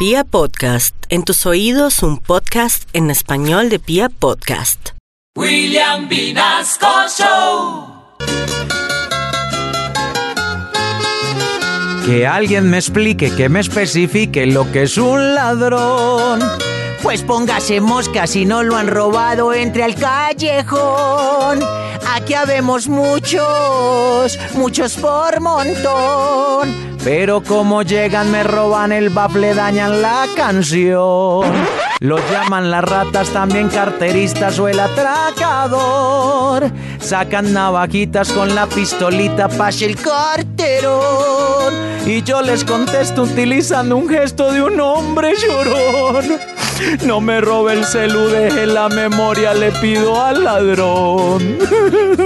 Pia Podcast, en tus oídos un podcast en español de Pia Podcast. William Vinasco Show. Que alguien me explique, que me especifique lo que es un ladrón. Pues póngase mosca si no lo han robado entre al callejón. Aquí habemos muchos, muchos por montón. Pero como llegan me roban el bafle, dañan la canción. Los llaman las ratas, también carteristas o el atracador. Sacan navajitas con la pistolita, pase el carterón. Y yo les contesto utilizando un gesto de un hombre llorón. No me robe el celu, deje la memoria, le pido al ladrón.